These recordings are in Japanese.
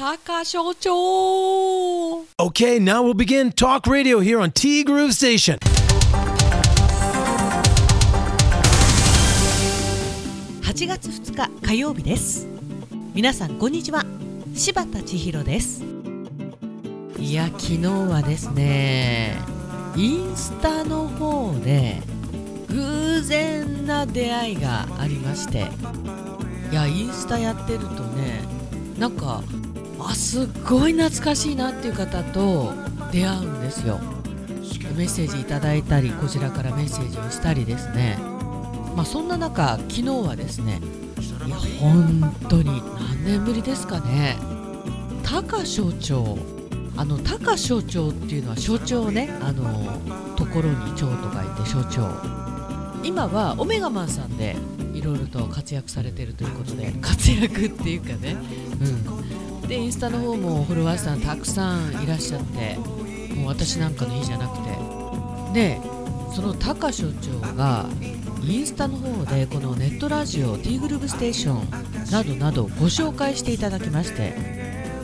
高所長 Okay, now we'll begin Talk Radio here on T Groove Station. 8月2日火曜日です。皆さんこんにちは。柴田千尋です。いや昨日はですねインスタの方で偶然な出会いがありまして。いやインスタやってるとねなんかあすっごい懐かしいなっていう方と出会うんですよ。メッセージいただいたりこちらからメッセージをしたりですね。まあそんな中昨日はですねいや本当に何年ぶりですかね。高所長。あの高所長っていうのは所長ねあのところに長と書いて所長。今はオメガマンさんでいろいろと活躍されてるということで活躍っていうかね。うん。でインスタの方もフォロワーさんたくさんいらっしゃってもう私なんかの日じゃなくて。でその高所長がインスタの方でこのネットラジオ T グループステーションなどなどご紹介していただきまして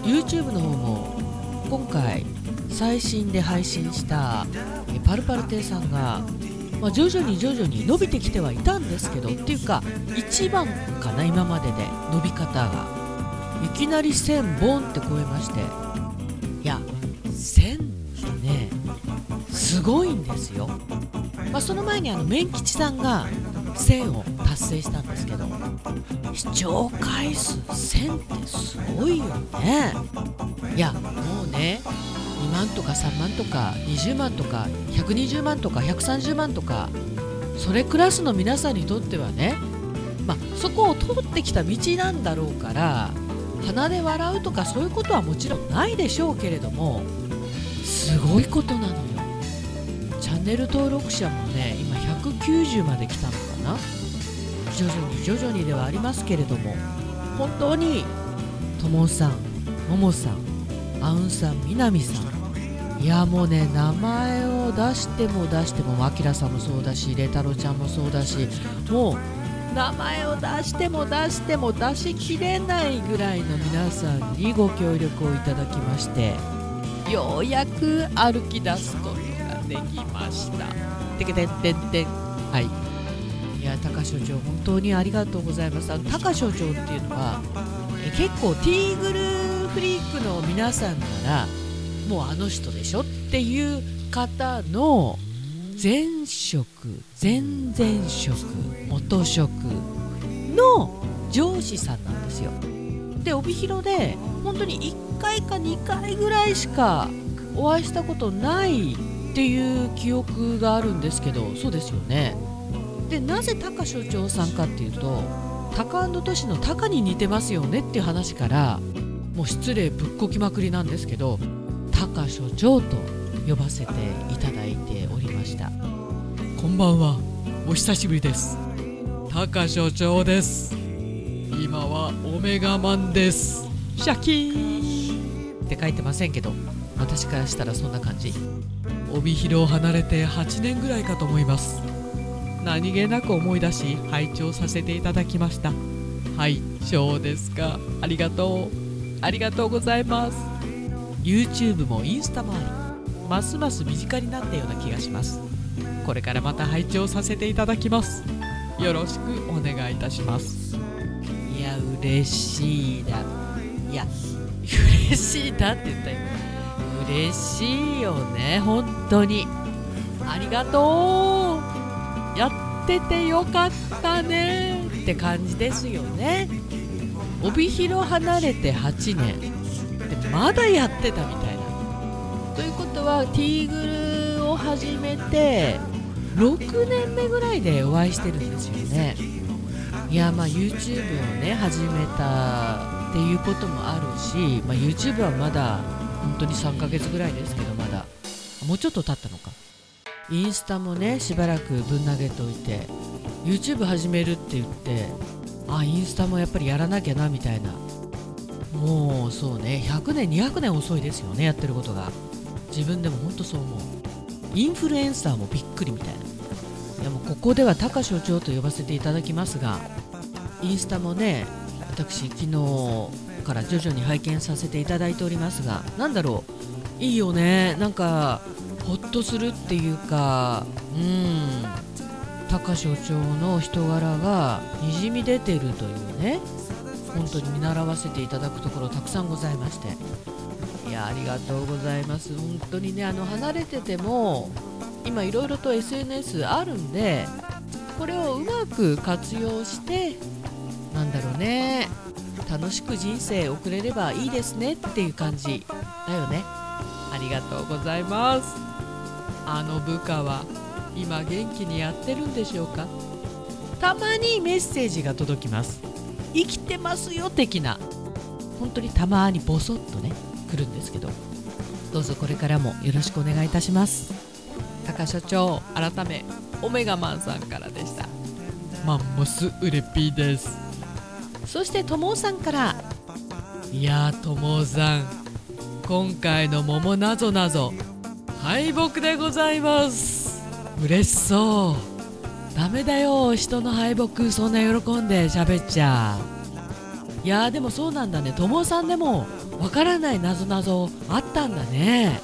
YouTube の方も今回最新で配信したパルパル亭さんが、まあ、徐々に徐々に伸びてきてはいたんですけどっていうか一番かな今までで伸び方が。いきなり1000ボンって超えまして。いや千ってねすごいんですよ、まあ、その前にあの麺吉さんが1000を達成したんですけど視聴回数千ってすごいよね。いやもうね2万とか3万とか20万とか120万とか130万とかそれクラスの皆さんにとってはね、まあ、そこを通ってきた道なんだろうから鼻で笑うとかそういうことはもちろんないでしょうけれどもすごいことなのよ。チャンネル登録者もね今190まで来たのかな。徐々に徐々にではありますけれども本当にともさんももさんあうんさんみなみさん。いやもうね名前を出しても出してもあきらさんもそうだしれ太郎ちゃんもそうだしもう名前を出しても出しても出しきれないぐらいの皆さんにご協力をいただきまして。ようやく歩き出すことができました。てけてんてんてん。はい。いや高所長本当にありがとうございます。あの高所長っていうのはえ結構ティーグルフリークの皆さんならもうあの人でしょっていう方の前職前々職元職の上司さんなんですよ。で帯広で本当に1回か2回ぐらいしかお会いしたことないっていう記憶があるんですけどそうですよね。でなぜ高所長さんかっていうとタカトシのタカに似てますよねっていう話からもう失礼ぶっこきまくりなんですけど高所長と呼ばせていただいてした。こんばんは。お久しぶりです。高所長です。今はオメガマンです。シャキーン。って書いてませんけど私からしたらそんな感じ。帯広を離れて8年ぐらいかと思います。何気なく思い出し拝聴させていただきました。はいそうですか。ありがとう。ありがとうございます。YouTube もインスタもありますます身近になったような気がします。これからまた拝聴させていただきます。よろしくお願いいたします。いや嬉しいだいや嬉しいだって言ったよ嬉しいよね。本当に。ありがとう。やっててよかったね。って感じですよね。帯広離れて8年。でまだやってたみということはティーグルを始めて6年目ぐらいでお会いしてるんですよね。いやまあ YouTube をね始めたっていうこともあるし、まあ、YouTube はまだ本当に3ヶ月ぐらいですけどまだ。もうちょっと経ったのか。インスタもねしばらくぶん投げておいて YouTube 始めるって言ってあインスタもやっぱりやらなきゃなみたいな。もうそうね100年200年遅いですよねやってることが。自分でも本当そう思う。インフルエンサーもびっくりみたいな。いやもここでは高所長と呼ばせていただきますがインスタもね私昨日から徐々に拝見させていただいておりますがなんだろう。いいよね。なんかほっとするっていうかうん。高所長の人柄がにじみ出てるというね。本当に見習わせていただくところたくさんございまして。やありがとうございます。本当にねあの離れてても今いろいろと SNS あるんでこれをうまく活用してなんだろうね楽しく人生送れればいいですねっていう感じだよね。ありがとうございます。あの部下は今元気にやってるんでしょうか？たまにメッセージが届きます。生きてますよ的な。本当にたまにボソッとね。来るんですけどどうぞこれからもよろしくお願いいたします。高所長改めオメガマンさんからでした。マンモスウレピーです。そしてともさんから。いやーともさん今回の桃なぞなぞ敗北でございます。嬉しそう。ダメだよ人の敗北そんな喜んで喋っちゃいやでもそうなんだね。ともさんでもわからないなぞなぞあったんだね。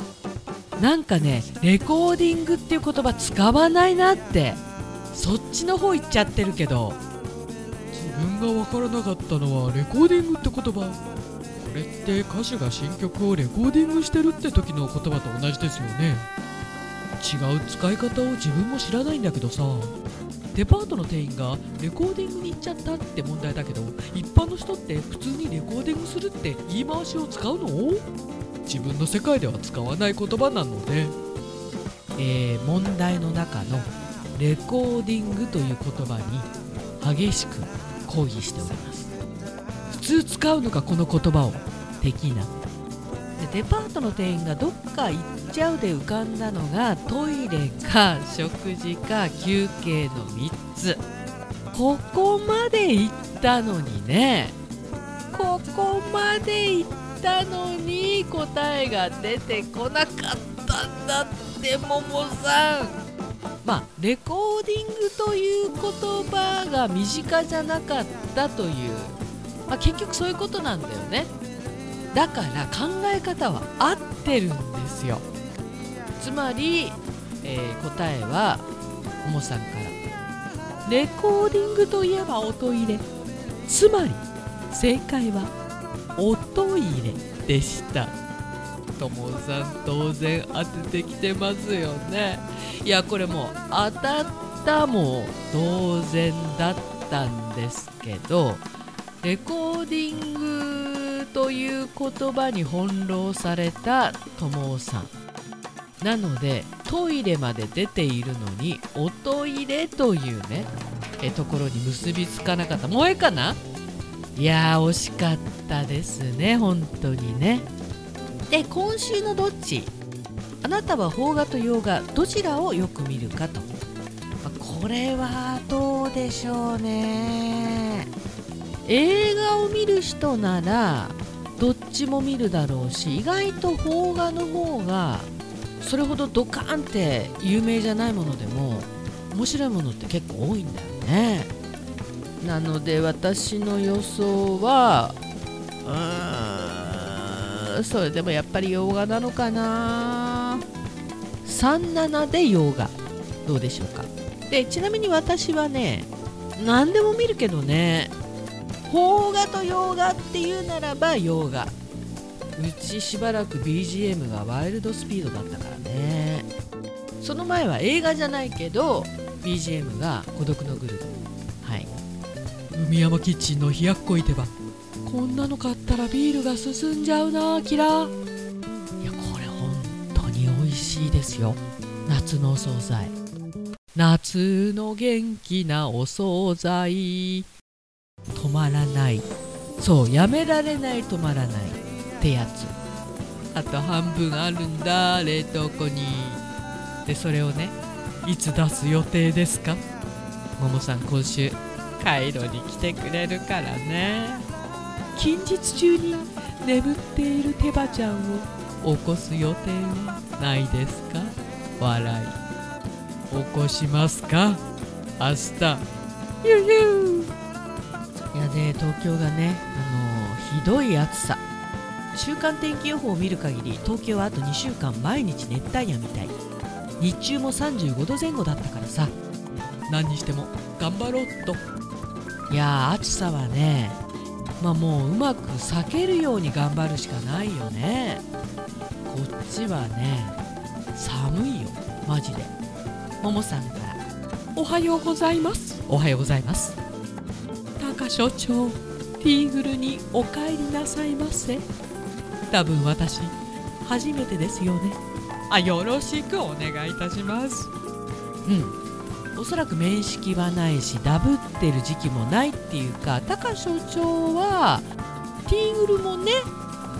なんかねレコーディングっていう言葉使わないなって。そっちの方行っちゃってるけど。自分がわからなかったのはレコーディングって言葉。これって歌手が新曲をレコーディングしてるって時の言葉と同じですよね。違う使い方を自分も知らないんだけどさ。デパートの店員がレコーディングに行っちゃったって問題だけど一般の人って普通にレコーディングするって言い回しを使うの？自分の世界では使わない言葉なので、えー、問題の中のレコーディングという言葉に激しく抗議しております。普通使うのかこの言葉を？的なでデパートの店員がどっか行っちゃうで浮かんだのがトイレか食事か休憩の3つ。ここまで行ったのにね。ここまで行ったのに答えが出てこなかったんだってももさん。まあレコーディングという言葉が身近じゃなかったという、まあ、結局そういうことなんだよね。だから考え方は合ってるんですよ。つまり、えー、答えはももさんから。レコーディングといえば音入れ。つまり正解は音入れでした。ともさん当然当ててきてますよね。いやこれもう当たったも同然だったんですけどレコーディングという言葉に翻弄されたともさん。なのでトイレまで出ているのに音入れというねえところに結びつかなかった。萌えかな？いやー惜しかったですね。本当にね。で今週のどっち？あなたは邦画と洋画どちらをよく見るかと、まあ、これはどうでしょうね。映画を見る人ならどっちも見るだろうし意外と邦画の方がそれほどドカーンって有名じゃないものでも面白いものって結構多いんだよね。なので私の予想はうーんそれでもやっぱり洋画なのかな。37で洋画。どうでしょうか。でちなみに私はね何でも見るけどね邦画と洋画っていうならば洋画。うちしばらく BGM がワイルドスピードだったからね。その前は映画じゃないけど BGM が孤独のグループ。はい。海山キッチンの冷やっこいてばこんなの買ったらビールが進んじゃうなキラいやこれ本当に美味しいですよ。夏のお惣菜。夏の元気なお惣菜止まらない。そうやめられない止まらない。ってやつ。あと半分あるんだ冷凍庫に。でそれをねいつ出す予定ですか？ももさん今週カイロに来てくれるからね。近日中に眠っている手羽ちゃんを起こす予定はないですか？笑い。起こしますか？明日。ゆゆい東京がねあのひどい暑さ。週間天気予報を見る限り東京はあと2週間毎日熱帯夜みたい。日中も35度前後だったからさ。何にしても頑張ろうっと。いや暑さはねまあもううまく避けるように頑張るしかないよね。こっちはね寒いよマジで。ももさんからおはようございます。おはようございます。所長ティーグルにお帰りなさいませ。多分私初めてですよね。あよろしくお願いいたします。うん。おそらく面識はないしダブってる時期もないっていうか高所長はティーグルもね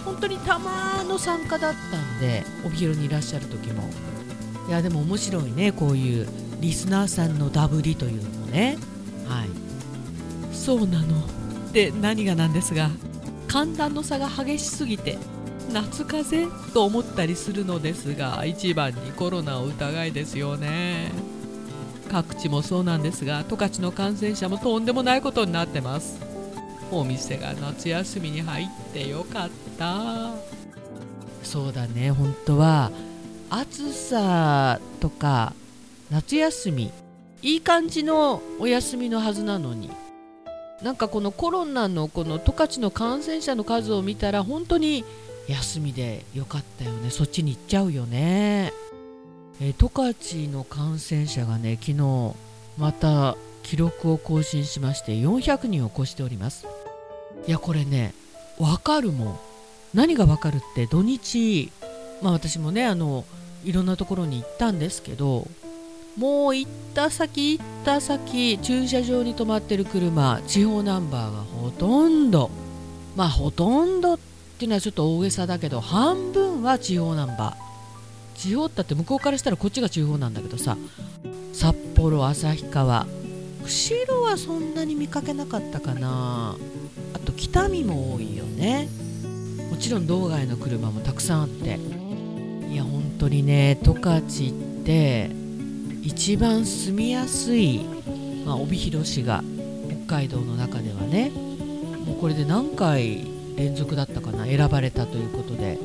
本当にたまの参加だったんで帯広にいらっしゃる時も。いやでも面白いねこういうリスナーさんのダブりというのもね。はい。そうなの。で何がなんですが寒暖の差が激しすぎて夏風邪と思ったりするのですが一番にコロナを疑いですよね。各地もそうなんですが十勝の感染者もとんでもないことになってます。お店が夏休みに入ってよかった。そうだね。本当は暑さとか夏休みいい感じのお休みのはずなのになんかこのコロナのこの十勝の感染者の数を見たら本当に休みでよかったよね。そっちに行っちゃうよね。え十勝の感染者がね昨日また記録を更新しまして400人を超しております。いやこれねわかるもん。何がわかるって土日まあ私もねあのいろんなところに行ったんですけどもう行った先行った先駐車場に止まってる車地方ナンバーがほとんど。まあほとんどっていうのはちょっと大げさだけど半分は地方ナンバー。地方って向こうからしたらこっちが地方なんだけどさ。札幌旭川。釧路はそんなに見かけなかったかな。あと北見も多いよね。もちろん道外の車もたくさんあって。いや本当にね十勝って一番住みやすい、まあ、帯広市が北海道の中ではねもうこれで何回連続だったかな選ばれたということで。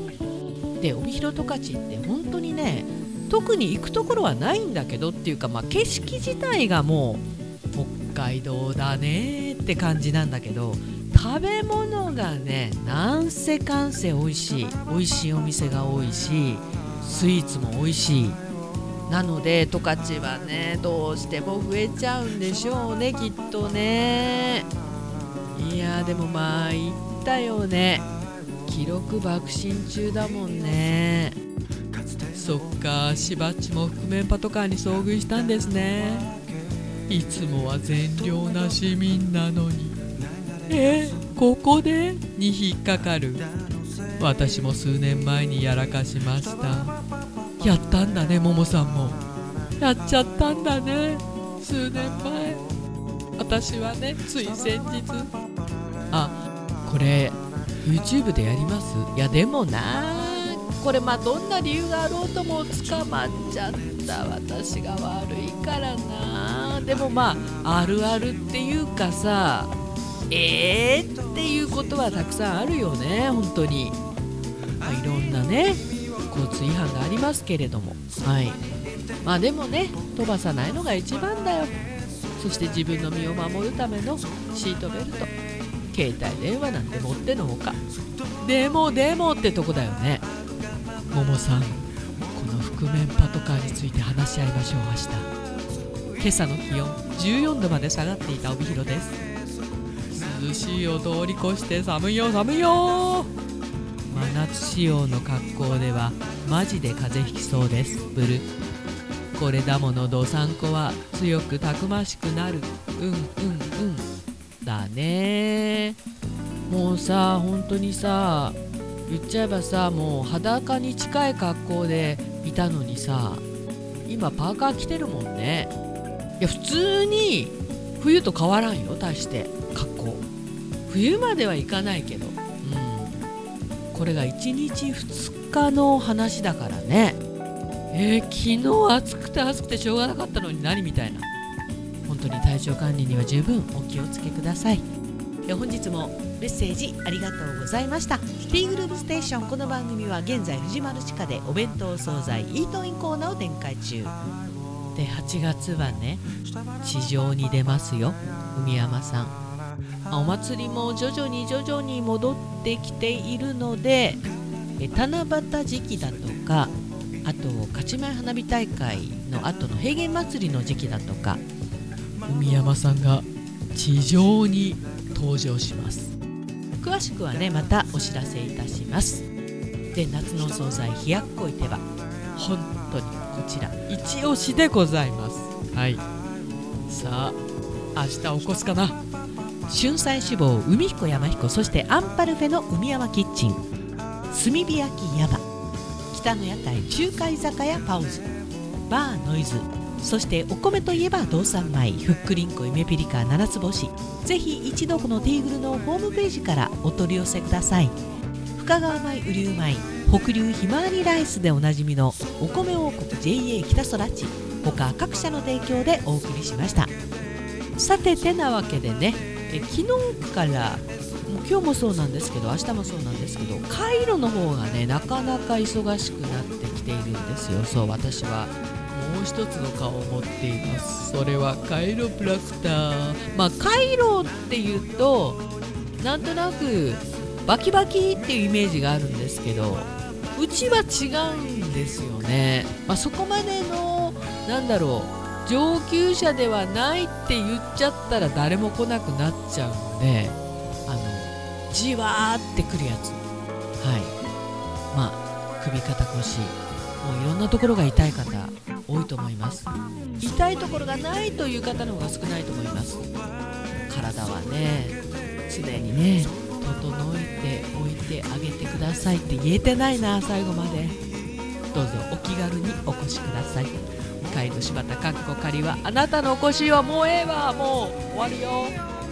で帯広十勝って本当にね特に行くところはないんだけどっていうか、まあ、景色自体がもう北海道だねって感じなんだけど食べ物がねなんせかんせ美味しい。美味しいお店が多いしスイーツも美味しい。なので十勝はねどうしても増えちゃうんでしょうねきっとね。いやでもまあ行ったよね。記録爆心中だもんね。そっかしばっちも覆面パトカーに遭遇したんですね。いつもは善良な市民なのに。えここで？に引っかかる。私も数年前にやらかしました。やったんだねももさんも。やっちゃったんだね数年前。私はねつい先日。あこれ YouTube でやります？いやでもなこれまあどんな理由があろうとも捕まっちゃった私が悪いからなでもまああるあるっていうかさえーっていうことはたくさんあるよね本当に、まあ、いろんなね交通違反がありますけれども。はい。まあでもね飛ばさないのが一番だよ。そして自分の身を守るためのシートベルト携帯電話なんて持ってのほか。でもでもってとこだよね。ももさんこの覆面パトカーについて話し合いましょう明日。今朝の気温14度まで下がっていた帯広です。涼しいを通り越して寒いよ寒いよ。仕様の格好ではマジで風邪ひきそうです。ブル。これだものどさんこは強くたくましくなる。うんうんうん。だね。もうさ本当にさ言っちゃえばさもう裸に近い格好でいたのにさ今パーカー着てるもんね。いや普通に冬と変わらんよ大して。格好。冬まではいかないけど。これが1日2日の話だからね。えー、昨日暑くて暑くてしょうがなかったのに何みたいな。本当に体調管理には十分お気をつけください。い本日もメッセージありがとうございました。T グループステーションこの番組は現在藤丸地下でお弁当惣菜イートインコーナーを展開中。で8月はね地上に出ますよ。海山さん。お祭りも徐々に徐々に戻ってきているのでえ七夕時期だとかあと勝ち前花火大会の後の平原祭りの時期だとか海山さんが地上に登場します。詳しくはねまたお知らせいたします。で夏の惣菜冷やっこい手羽本当にこちら一押しでございます。はい。さあ明日起こすかな？春菜志望海彦山彦そしてアンパルフェの海山キッチン。炭火焼き山。北の屋台中華居酒屋パウズ。バーノイズ。そしてお米といえば道産米。ふっくりんこ夢ピリカ七つ星。ぜひ一度このティーグルのホームページからお取り寄せください。深川米雨竜米。北流ひまわりライスでおなじみのお米王国 JA 北空地。他各社の提供でお送りしました。さててなわけでね。え昨日からもう今日もそうなんですけど明日もそうなんですけどカイロの方がねなかなか忙しくなってきているんですよ。そう私は。もう一つの顔を持っています。それはカイロプラクター。まあカイロっていうとなんとなくバキバキっていうイメージがあるんですけどうちは違うんですよね、まあ、そこまでのなんだろう上級者ではないって言っちゃったら誰も来なくなっちゃうんであのじわーってくるやつ。はい。まあ首肩腰もういろんなところが痛い方多いと思います。痛いところがないという方の方が少ないと思います。体はね常にね整えておいてあげてくださいって言えてないな最後まで。どうぞお気軽にお越しください。会の柴田かっこ仮はあなたのお越しはもうええわもう終わるよ。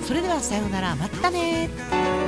それではさようならまたね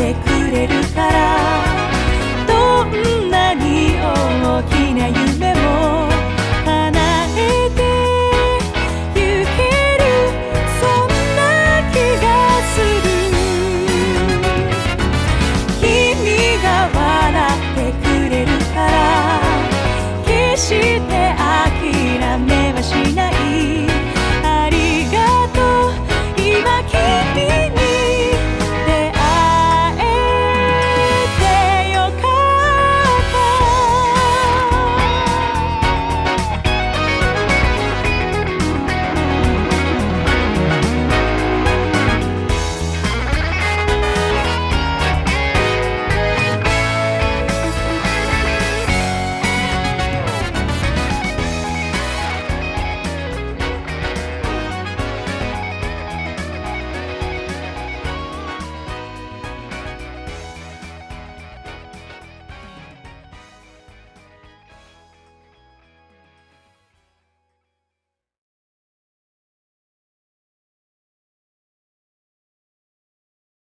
てくれるから